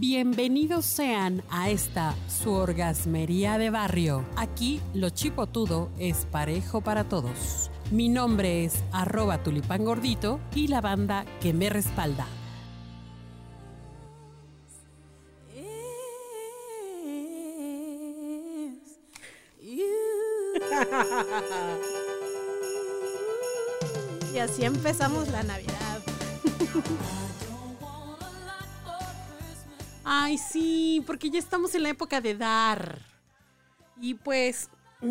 Bienvenidos sean a esta su orgasmería de barrio. Aquí lo chipotudo es parejo para todos. Mi nombre es arroba tulipán gordito y la banda que me respalda. Y así empezamos la Navidad. Ay, sí, porque ya estamos en la época de dar. Y pues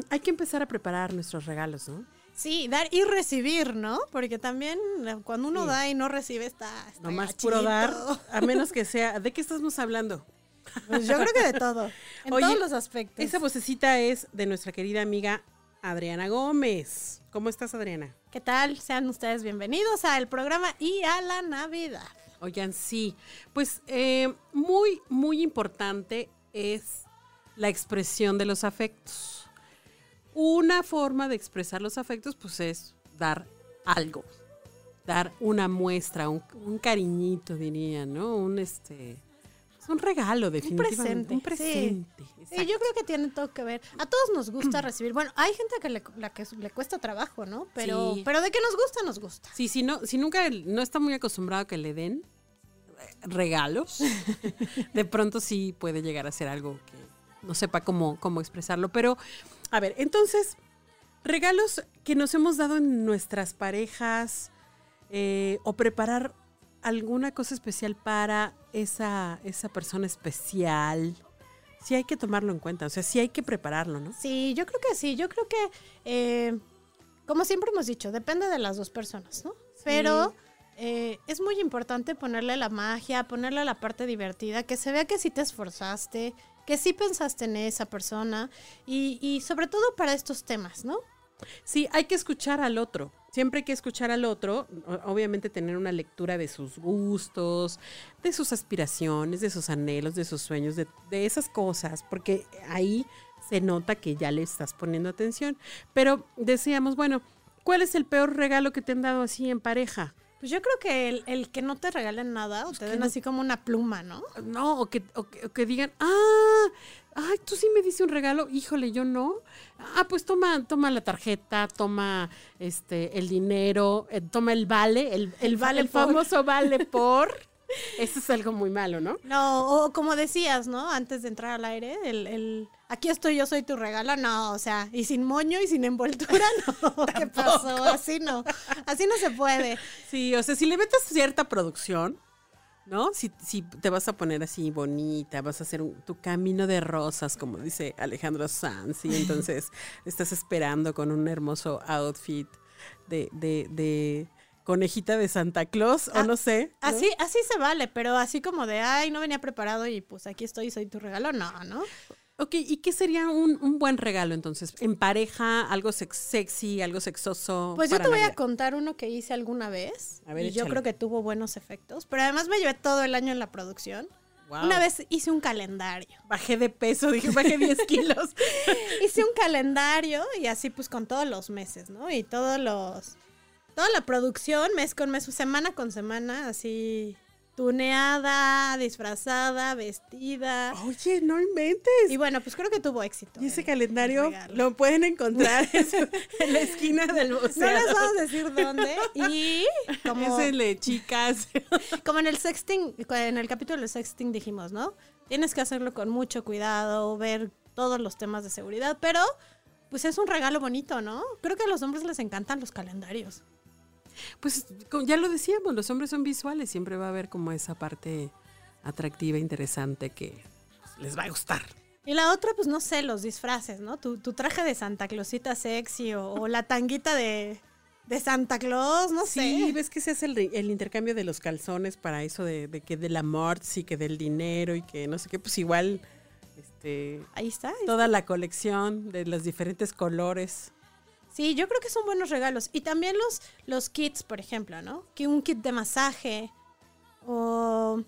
hay que empezar a preparar nuestros regalos, ¿no? Sí, dar y recibir, ¿no? Porque también eh, cuando uno Sí. da y no recibe está, está Nomás puro gachito. dar, a menos que sea. ¿De qué estamos hablando? Pues yo creo que de todo. En Oye, todos los aspectos. Esa vocecita es de nuestra querida amiga Adriana Gómez. ¿Cómo estás, Adriana? ¿Qué tal? Sean ustedes bienvenidos al programa y a la Navidad. Oigan, sí. Pues eh, muy, muy importante es la expresión de los afectos. Una forma de expresar los afectos, pues es dar algo. Dar una muestra, un, un cariñito, diría, ¿no? Un este. Un regalo, definitivamente. presente, Un presente. Sí, yo creo que tiene todo que ver. A todos nos gusta recibir. Bueno, hay gente que le, la que le cuesta trabajo, ¿no? Pero, Sí. pero de que nos gusta, nos gusta. Sí, si, no, si nunca no está muy acostumbrado a que le den eh, regalos, de pronto sí puede llegar a ser algo que no sepa cómo, cómo expresarlo. Pero, a ver, entonces, regalos que nos hemos dado en nuestras parejas eh, o preparar alguna cosa especial para esa, esa persona especial. Sí hay que tomarlo en cuenta, o sea, sí hay que prepararlo, ¿no? Sí, yo creo que sí. Yo creo que, eh, como siempre hemos dicho, depende de las dos personas, ¿no? Pero eh, es muy importante ponerle la magia, ponerle la parte divertida, que se vea que sí te esforzaste, que sí pensaste en esa persona y, y sobre todo para estos temas, ¿no? Sí, hay que escuchar al otro. Siempre hay que escuchar al otro, obviamente tener una lectura de sus gustos, de sus aspiraciones, de sus anhelos, de sus sueños, de, de esas cosas, porque ahí se nota que ya le estás poniendo atención. Pero decíamos, bueno, ¿cuál es el peor regalo que te han dado así en pareja? Pues yo creo que el, el que no te regalen nada o te den así como una pluma, ¿no? No, o que, o que, o que digan, ah, ay, tú sí me diste un regalo, híjole, yo no. Ah, pues toma, toma la tarjeta, toma este el dinero, eh, toma el vale, el, el, vale el por. famoso vale por. Eso es algo muy malo, ¿no? No, o como decías, ¿no? Antes de entrar al aire, el, el aquí estoy, yo soy tu regalo, no, o sea, y sin moño y sin envoltura, no, ¿qué pasó? Así no, así no se puede. Sí, o sea, si le metes cierta producción, ¿no? Si, si te vas a poner así bonita, vas a hacer un- tu camino de rosas, como dice Alejandro Sanz, y entonces estás esperando con un hermoso outfit de, de, de conejita de Santa Claus, o Ah, no sé. ¿no? Así, así se vale, pero así como de, ay, no venía preparado y pues aquí estoy, soy tu regalo, no, ¿no? Ok, ¿y qué sería un, un buen regalo entonces? ¿En pareja, algo sex- sexy, algo sexoso? Pues yo te voy a contar uno que hice alguna vez A ver, y yo creo que tuvo buenos efectos, pero además me llevé todo el año en la producción. Wow. Una vez hice un calendario. Bajé de peso, dije, bajé 10 kilos. hice un calendario y así pues con todos los meses, ¿no? Y todos los... Toda la producción, mes con mes, semana con semana, así tuneada, disfrazada, vestida. Oye, no inventes. Y bueno, pues creo que tuvo éxito. Y ese calendario lo pueden encontrar en, la esquina del No museo. les vamos a decir dónde. Y como, Es el de chicas. como en el sexting, en el capítulo del sexting dijimos, ¿no? Tienes que hacerlo con mucho cuidado, ver todos los temas de seguridad, pero pues es un regalo bonito, ¿no? Creo que a los hombres les encantan los calendarios. Pues como ya lo decíamos, los hombres son visuales, siempre va a haber como esa parte atractiva, interesante que les va a gustar. Y la otra, pues no sé, los disfraces, ¿no? Tu, tu traje de Santa Clausita sexy o, o la tanguita de, de Santa Claus, no Sí, sé. ves que se hace el intercambio de los calzones para eso de, de que del amor, sí, que del dinero y que no sé qué, pues igual, este, Ahí está. toda la colección de los diferentes colores. Sí, yo creo que son buenos regalos. Y también los, los kits, por ejemplo, ¿no? Que un kit de masaje o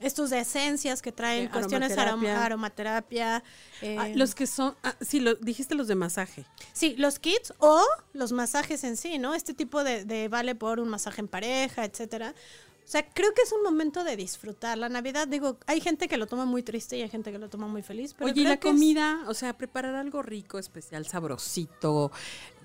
estos de esencias que traen De cuestiones aroma- aromaterapia. aromaterapia. eh, Ah, los que son, ah, sí, lo, dijiste los de masaje. Sí, los kits o los masajes en sí, ¿no? Este tipo de, de vale por un masaje en pareja, etcétera. O sea, creo que es un momento de disfrutar. La Navidad, digo, hay gente que lo toma muy triste y hay gente que lo toma muy feliz. Pero Oye, y la que es- comida, o sea, preparar algo rico, especial, sabrosito,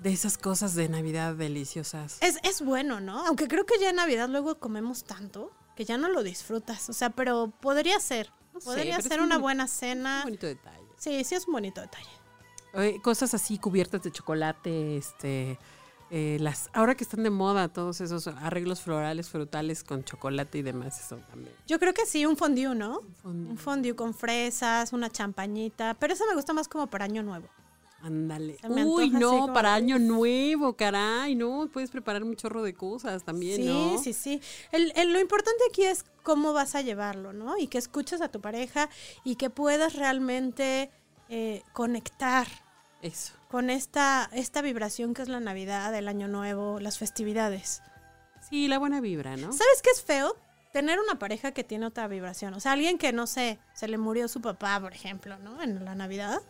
de esas cosas de Navidad deliciosas. Es, es bueno, ¿no? Aunque creo que ya en Navidad luego comemos tanto que ya no lo disfrutas. O sea, pero podría ser. No podría ser un una buena Un cena. bonito detalle. Sí, sí es un bonito detalle. Oye, cosas así cubiertas de chocolate, este, eh, las, ahora que están de moda todos esos arreglos florales, frutales con chocolate y demás, eso también. Yo creo que sí, un fondue, ¿no? Fondue. Un fondue con fresas, una champañita. Pero eso me gusta más como para Año Nuevo. Ándale. Uy, no, como- para año nuevo, caray, no, puedes preparar un chorro de cosas también, sí, ¿no? sí, sí. El, el- lo importante aquí es cómo vas a llevarlo, ¿no? Y que escuches a tu pareja y que puedas realmente eh, conectar Eso. con esta, esta vibración que es la Navidad, el Año Nuevo, las festividades. Sí, la buena vibra, ¿no? ¿Sabes qué es feo? Tener una pareja que tiene otra vibración. O sea, alguien que, no sé, se le murió su papá, por ejemplo, ¿no? En la Navidad.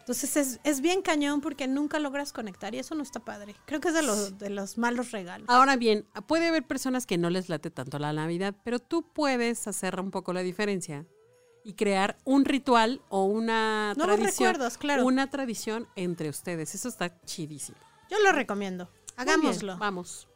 Entonces es, es bien cañón porque nunca logras conectar y eso no está padre. Creo que es de los, de los malos regalos. Ahora bien, puede haber personas que no les late tanto la Navidad, pero tú puedes hacer un poco la diferencia y crear un ritual o una tradición. recuerdos, claro. Una tradición entre ustedes. Eso está chidísimo. Yo lo recomiendo. Bien, Hagámoslo. Vamos.